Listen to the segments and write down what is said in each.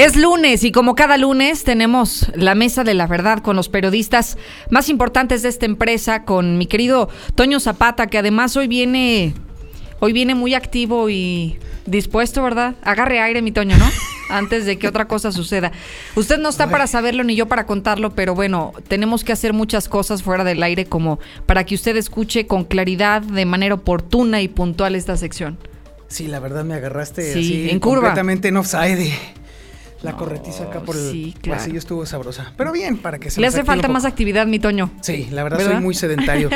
Es lunes y como cada lunes tenemos la mesa de la verdad con los periodistas más importantes de esta empresa, con mi querido Toño Zapata, que además hoy viene, hoy viene muy activo y dispuesto, ¿verdad? Agarre aire, mi Toño, ¿no? Antes de que otra cosa suceda. Usted no está para saberlo ni yo para contarlo, pero bueno, tenemos que hacer muchas cosas fuera del aire como para que usted escuche con claridad, de manera oportuna y puntual esta sección. Sí, la verdad me agarraste Sí, así en curva. completamente en offside. La No, corretiza acá por el sí, claro. pasillo estuvo sabrosa. Pero bien, para que se Le hace falta más actividad, mi Toño. Sí, la verdad ¿Verdad? soy muy sedentario.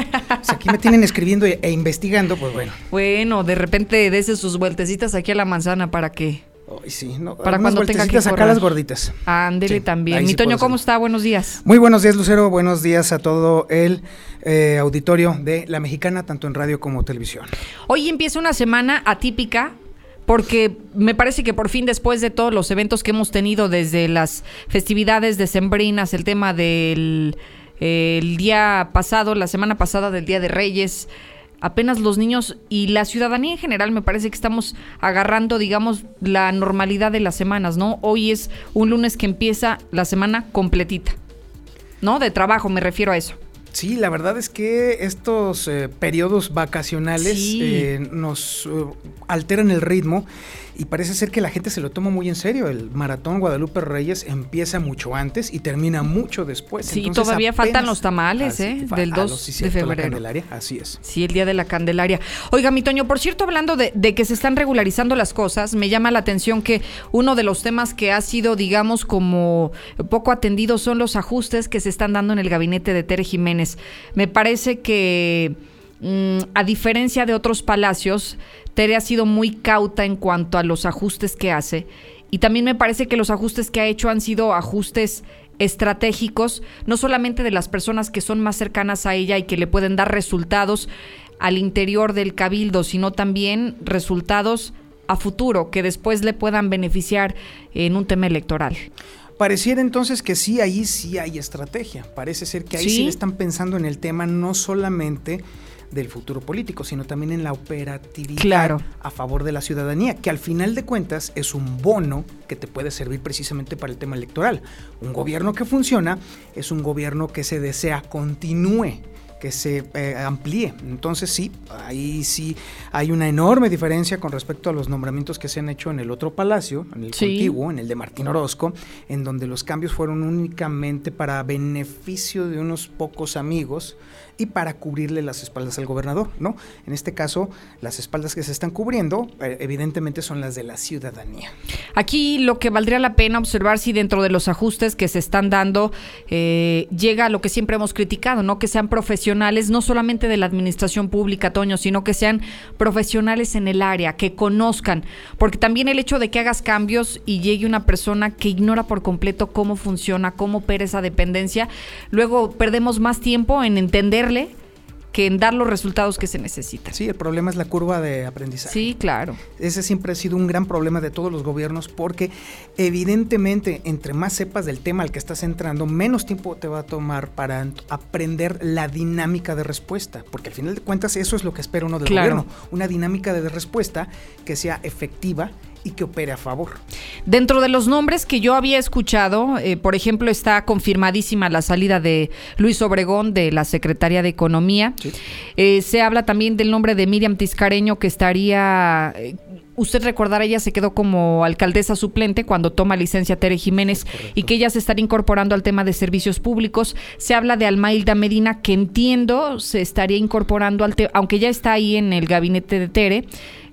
si aquí me tienen escribiendo e investigando, pues bueno. Bueno, de repente dese sus vueltecitas aquí a la manzana para que Ay, sí, no, Para cuando tenga que correr. las gorditas. ándele Sí, también. Mi sí Toño, ¿cómo está? Buenos días. Muy buenos días, Lucero. Buenos días a todo el eh, auditorio de La Mexicana, tanto en radio como televisión. Hoy empieza una semana atípica porque me parece que por fin después de todos los eventos que hemos tenido desde las festividades decembrinas, el tema del el día pasado, la semana pasada del Día de Reyes, apenas los niños y la ciudadanía en general me parece que estamos agarrando, digamos, la normalidad de las semanas, ¿no? Hoy es un lunes que empieza la semana completita, ¿no? De trabajo, me refiero a eso. Sí, la verdad es que estos eh, periodos vacacionales Sí. eh, nos eh, alteran el ritmo y parece ser que la gente se lo toma muy en serio. El maratón Guadalupe Reyes empieza mucho antes y termina mucho después. Sí, Entonces, todavía faltan los tamales, Así, ¿eh? Del ah, 2 no, sí, de cierto, la febrero. Candelaria, así es. Sí, el día de la Candelaria. Oiga, mi Toño, por cierto, hablando de, de que se están regularizando las cosas, me llama la atención que uno de los temas que ha sido, digamos, como poco atendido son los ajustes que se están dando en el gabinete de Tere Jiménez. Me parece que, a diferencia de otros palacios, Tere ha sido muy cauta en cuanto a los ajustes que hace. Y también me parece que los ajustes que ha hecho han sido ajustes estratégicos, no solamente de las personas que son más cercanas a ella y que le pueden dar resultados al interior del cabildo, sino también resultados a futuro que después le puedan beneficiar en un tema electoral. Pareciera entonces que sí, ahí sí hay estrategia. Parece ser que ahí sí, Sí. le están pensando en el tema no solamente del futuro político, sino también en la operatividad Claro. a favor de la ciudadanía, que al final de cuentas es un bono que te puede servir precisamente para el tema electoral. Un gobierno que funciona es un gobierno que se desea continúe que se eh, amplíe. Entonces sí, ahí sí hay una enorme diferencia con respecto a los nombramientos que se han hecho en el otro palacio, en el Sí. contiguo, en el de Martín Orozco, en donde los cambios fueron únicamente para beneficio de unos pocos amigos y para cubrirle las espaldas al gobernador, ¿no? En este caso, las espaldas que se están cubriendo, eh, evidentemente son las de la ciudadanía. Aquí lo que valdría la pena observar si dentro de los ajustes que se están dando eh, llega a lo que siempre hemos criticado, ¿no? Que sean profesionales, no solamente de la administración pública, Toño, sino que sean profesionales en el área, que conozcan. Porque también el hecho de que hagas cambios y llegue una persona que ignora por completo cómo funciona, cómo opera esa dependencia, luego perdemos más tiempo en que en dar los resultados que se necesitan. Sí, el problema es la curva de aprendizaje. Sí, claro. Ese siempre ha sido un gran problema de todos los gobiernos porque evidentemente entre más sepas del tema al que estás entrando, menos tiempo te va a tomar para aprender la dinámica de respuesta, porque al final de cuentas eso es lo que espera uno del Claro. gobierno, una dinámica de respuesta que sea efectiva y que opere a favor. Dentro de los nombres que yo había escuchado, eh, por ejemplo, está confirmadísima la salida de Luis Obregón de la Secretaría de Economía. Sí. Eh, se habla también del nombre de Miriam Tiscareño, que estaría. eh, Usted recordará, ella se quedó como alcaldesa suplente cuando toma licencia Tere Jiménez y que ella se estaría incorporando al tema de servicios públicos. Se habla de Almailda Medina, que entiendo se estaría incorporando al tema, aunque ya está ahí en el gabinete de Tere,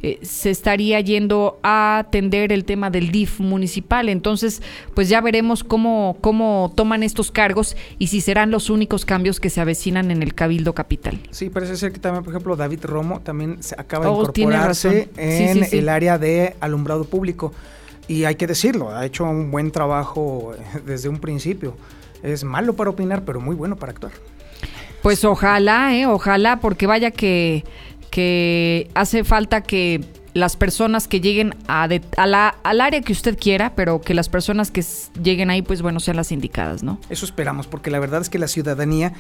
eh, se estaría yendo a atender el tema del DIF municipal. Entonces, pues ya veremos cómo, cómo toman estos cargos y si serán los únicos cambios que se avecinan en el Cabildo Capital. Sí, parece ser que también, por ejemplo, David Romo también se acaba de Oh, incorporarse. Sí, en sí, sí. el área de alumbrado público. Y hay que decirlo, ha hecho un buen trabajo eh, desde un principio. Es malo para opinar, pero muy bueno para actuar. Pues ojalá, eh, ojalá, porque vaya que, que hace falta que las personas que lleguen a, de- a la, al área que usted quiera, pero que las personas que lleguen ahí, pues bueno, sean las indicadas, ¿no? Eso esperamos, porque la verdad es que la ciudadanía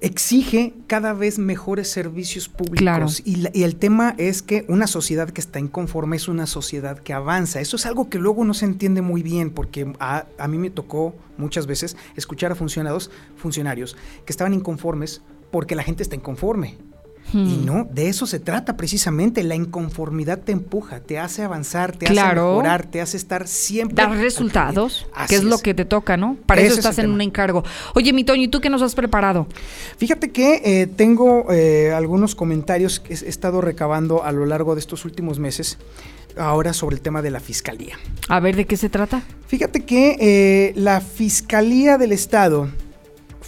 exige cada vez mejores servicios públicos. Y, el tema es que una sociedad que está inconforme es una sociedad que avanza. Eso es algo que luego no se entiende muy bien, porque a, a mí me tocó muchas veces escuchar a funcionarios, funcionarios que estaban inconformes porque la gente está inconforme. Y hmm. no, de eso se trata precisamente. La inconformidad te empuja, te hace avanzar, te hace mejorar, te hace estar siempre. Dar resultados, que es, lo que te toca, ¿no? Para eso estás en un encargo. Oye, mi Toño, ¿y tú qué nos has preparado? Fíjate que eh, tengo eh, algunos comentarios que he estado recabando a lo largo de estos últimos meses ahora sobre el tema de la fiscalía. A ver, ¿de qué se trata? Fíjate que eh, la Fiscalía del Estado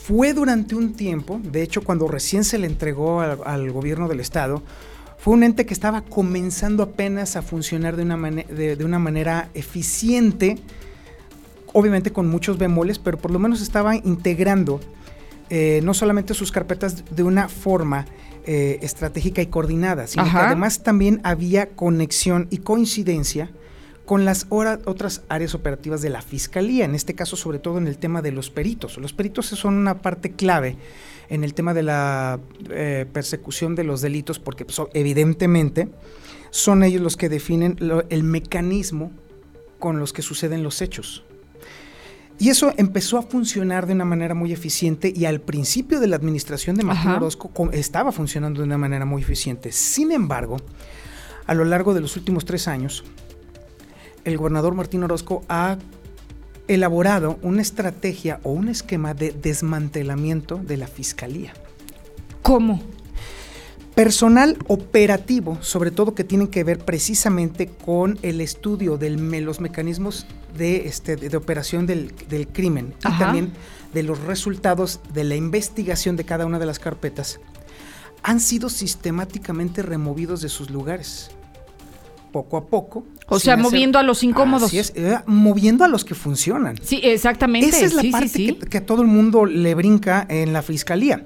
fue durante un tiempo, de hecho cuando recién se le entregó al, gobierno del estado, fue un ente que estaba comenzando apenas a funcionar de una, de, una manera eficiente, obviamente con muchos bemoles, pero por lo menos estaba integrando eh, no solamente sus carpetas de una forma eh, estratégica y coordinada, sino que además también había conexión y coincidencia con las otras áreas operativas de la Fiscalía, en este caso sobre todo en el tema de los peritos. Los peritos son una parte clave en el tema de la eh, persecución de los delitos porque pues, evidentemente son ellos los que definen el mecanismo con los que suceden los hechos. Y eso empezó a funcionar de una manera muy eficiente y al principio de la administración de Martín Orozco estaba funcionando de una manera muy eficiente. Sin embargo, a lo largo de los últimos tres años, el gobernador Martín Orozco ha elaborado una estrategia o un esquema de desmantelamiento de la fiscalía. ¿Cómo? Personal operativo, sobre todo que tienen que ver precisamente con el estudio de los mecanismos de, este, de, operación del, crimen y también de los resultados de la investigación de cada una de las carpetas, han sido sistemáticamente removidos de sus lugares poco a poco. O sea, moviendo a los incómodos. es, eh, moviendo a los que funcionan. Sí, exactamente. Esa es la parte Que, a todo el mundo le brinca en la fiscalía.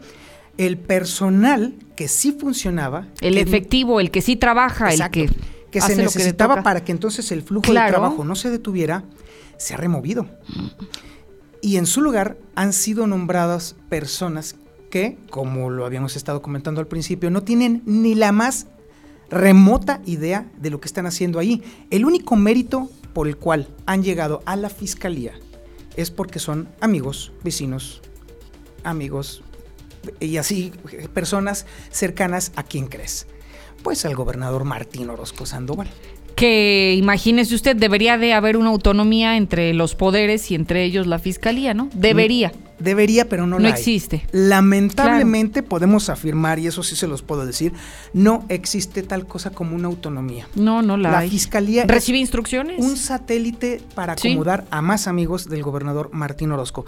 El personal que sí funcionaba. El efectivo, el que sí trabaja, el que. Que se necesitaba para que entonces el flujo de trabajo no se detuviera, se ha removido. Y en su lugar han sido nombradas personas que, como lo habíamos estado comentando al principio, no tienen ni la más remota idea de lo que están haciendo ahí. El único mérito por el cual han llegado a la fiscalía es porque son amigos, vecinos, amigos y así personas cercanas a quien crees. Pues al gobernador Martín Orozco Sandoval que imagínese usted, debería de haber una autonomía entre los poderes y entre ellos la fiscalía, ¿no? Debería. Debería, pero no, no existe. Lamentablemente podemos afirmar, y eso sí se los puedo decir, no existe tal cosa como una autonomía. No, no la, la fiscalía recibe instrucciones. Un satélite para acomodar a más amigos del gobernador Martín Orozco.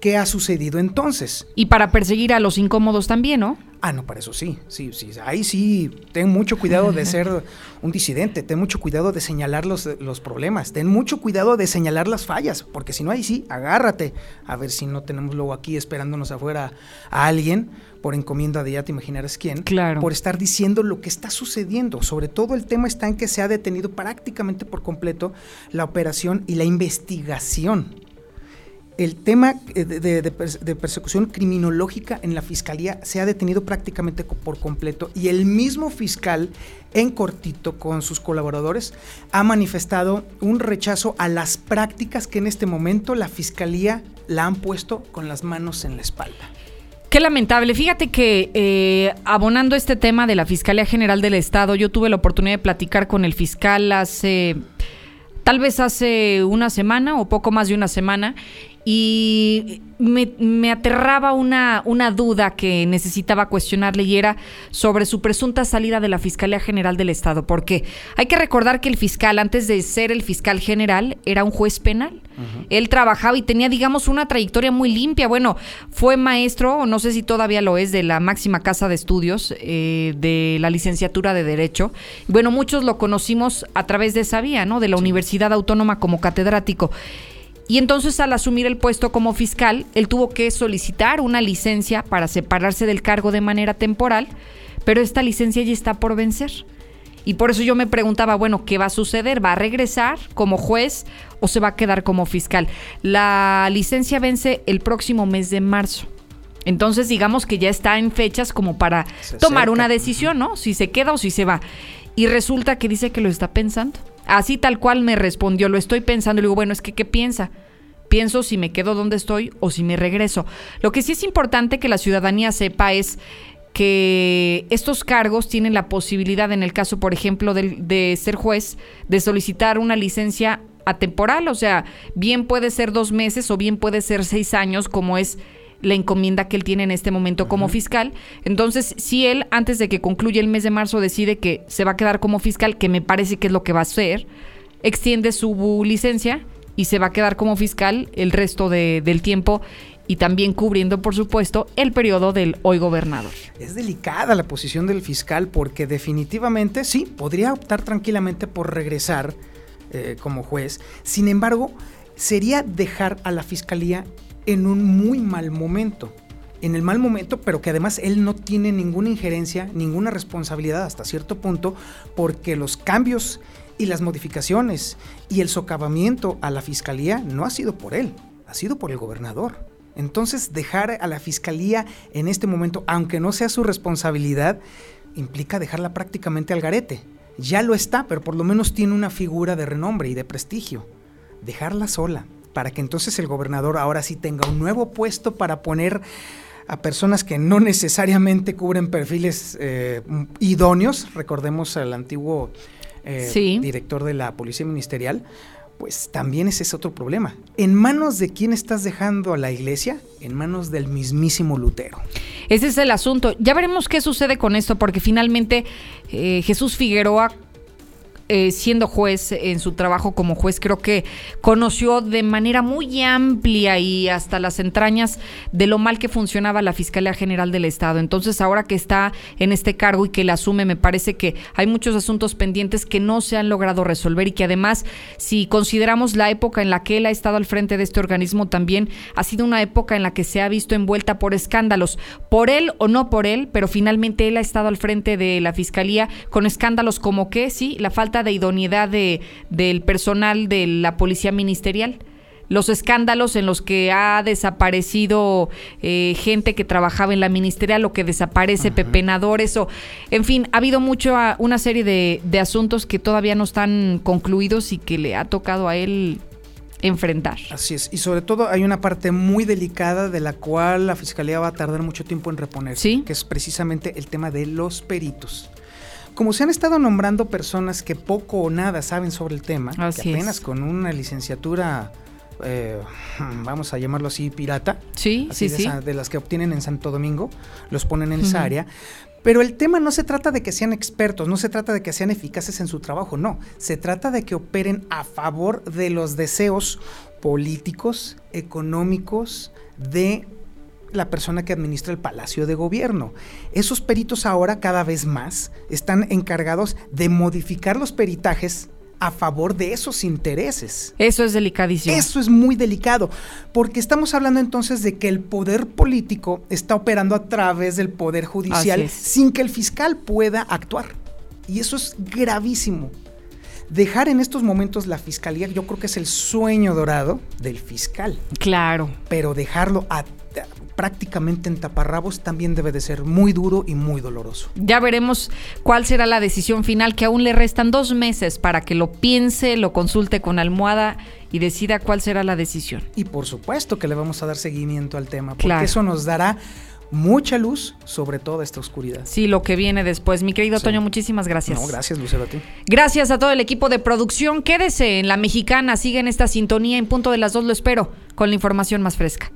¿Qué ha sucedido entonces? Y para perseguir a los incómodos también, ¿no? Ah, no, para eso sí, sí, sí. Ahí sí, ten mucho cuidado de ser un disidente, ten mucho cuidado de señalar los, los problemas, ten mucho cuidado de señalar las fallas, porque si no, ahí sí, agárrate. A ver si no tenemos luego aquí esperándonos afuera a alguien por encomienda de ya te imaginarás quién, claro. por estar diciendo lo que está sucediendo. Sobre todo el tema está en que se ha detenido prácticamente por completo la operación y la investigación el tema eh, de, persecución criminológica en la fiscalía se ha detenido prácticamente por completo y el mismo fiscal en cortito con sus colaboradores ha manifestado un rechazo a las prácticas que en este momento la fiscalía la han puesto con las manos en la espalda. Qué lamentable. Fíjate que eh, abonando este tema de la Fiscalía General del Estado, yo tuve la oportunidad de platicar con el fiscal hace, tal vez hace una semana o poco más de una semana, y me, aterraba una, una, duda que necesitaba cuestionarle y era sobre su presunta salida de la Fiscalía General del Estado. Porque hay que recordar que el fiscal, antes de ser el fiscal general, era un juez penal. Él trabajaba y tenía, digamos, una trayectoria muy limpia. Bueno, fue maestro, no sé si todavía lo es, de la máxima casa de estudios eh, de la licenciatura de Derecho. Bueno, muchos lo conocimos a través de esa vía, ¿no? De la Universidad Autónoma como catedrático. Y entonces al asumir el puesto como fiscal, él tuvo que solicitar una licencia para separarse del cargo de manera temporal, pero esta licencia ya está por vencer. Y por eso yo me preguntaba, bueno, ¿qué va a suceder? ¿Va a regresar como juez o se va a quedar como fiscal? La licencia vence el próximo mes de marzo. Entonces, digamos que ya está en fechas como para tomar una decisión, ¿no? Si se queda o si se va. Y resulta que dice que lo está pensando. Así tal cual me respondió, lo estoy pensando. Le digo, bueno, es que, ¿qué piensa? Pienso si me quedo donde estoy o si me regreso. Lo que sí es importante que la ciudadanía sepa es que estos cargos tienen la posibilidad, en el caso, por ejemplo, de, de ser juez, de solicitar una licencia atemporal, o sea, bien puede ser dos meses o bien puede ser seis años, como es la encomienda que él tiene en este momento como fiscal. Entonces, si él, antes de que concluya el mes de marzo, decide que se va a quedar como fiscal, que me parece que es lo que va a hacer, extiende su licencia y se va a quedar como fiscal el resto del tiempo y también cubriendo, por supuesto, el periodo del hoy gobernador. Es delicada la posición del fiscal porque definitivamente sí, podría optar tranquilamente por regresar eh, como juez. Sin embargo, sería dejar a la fiscalía en un muy mal momento. En el mal momento, pero que además él no tiene ninguna injerencia, ninguna responsabilidad hasta cierto punto, porque los cambios y las modificaciones y el socavamiento a la fiscalía no ha sido por él, ha sido por el gobernador. Entonces, dejar a la fiscalía en este momento, aunque no sea su responsabilidad, implica dejarla prácticamente al garete. Ya lo está, pero por lo menos tiene una figura de renombre y de prestigio. Dejarla sola, para que entonces el gobernador ahora sí tenga un nuevo puesto para poner a personas que no necesariamente cubren perfiles eh, idóneos, recordemos al antiguo eh, director de la Policía Ministerial, pues también ese es otro problema. ¿En manos de quién estás dejando a la iglesia? En manos del mismísimo Lutero. Ese es el asunto. Ya veremos qué sucede con esto, porque finalmente eh, Jesús Figueroa eh, siendo juez en su trabajo como juez, creo que conoció de manera muy amplia y hasta las entrañas de lo mal que funcionaba la Fiscalía General del Estado. Entonces, ahora que está en este cargo y que la asume, me parece que hay muchos asuntos pendientes que no se han logrado resolver y que además, si consideramos la época en la que él ha estado al frente de este organismo, también ha sido una época en la que se ha visto envuelta por escándalos, por él o no por él, pero finalmente él ha estado al frente de la Fiscalía con escándalos como que, sí, la falta de idoneidad de, del personal de la policía ministerial los escándalos en los que ha desaparecido eh, gente que trabajaba en la ministerial o que desaparece pepenadores o en fin ha habido mucho una serie de, de, asuntos que todavía no están concluidos y que le ha tocado a él enfrentar. Así es. Y sobre todo hay una parte muy delicada de la cual la fiscalía va a tardar mucho tiempo en reponerse que es precisamente el tema de los peritos como se han estado nombrando personas que poco o nada saben sobre el tema, que apenas con una licenciatura, eh, vamos a llamarlo así, pirata, sí, sí, de, sí. de, las que obtienen en Santo Domingo, los ponen en esa área. Pero el tema no se trata de que sean expertos, no se trata de que sean eficaces en su trabajo, no. Se trata de que operen a favor de los deseos políticos, económicos, de la persona que administra el Palacio de Gobierno. Esos peritos ahora cada vez más están encargados de modificar los peritajes a favor de esos intereses. Eso es delicadísimo. Eso es muy delicado, porque estamos hablando entonces de que el poder político está operando a través del poder judicial sin que el fiscal pueda actuar. Y eso es gravísimo. Dejar en estos momentos la fiscalía, yo creo que es el sueño dorado del fiscal. Claro. Pero dejarlo a prácticamente en taparrabos también debe de ser muy duro y muy doloroso. Ya veremos cuál será la decisión final, que aún le restan dos meses para que lo piense, lo consulte con almohada y decida cuál será la decisión. Y por supuesto que le vamos a dar seguimiento al tema, porque eso nos dará mucha luz sobre toda esta oscuridad. Sí, lo que viene después. Mi querido Toño, muchísimas gracias. No, gracias, Lucero, a ti. Gracias a todo el equipo de producción. Quédese en La Mexicana, siga en esta sintonía. En punto de las dos lo espero con la información más fresca.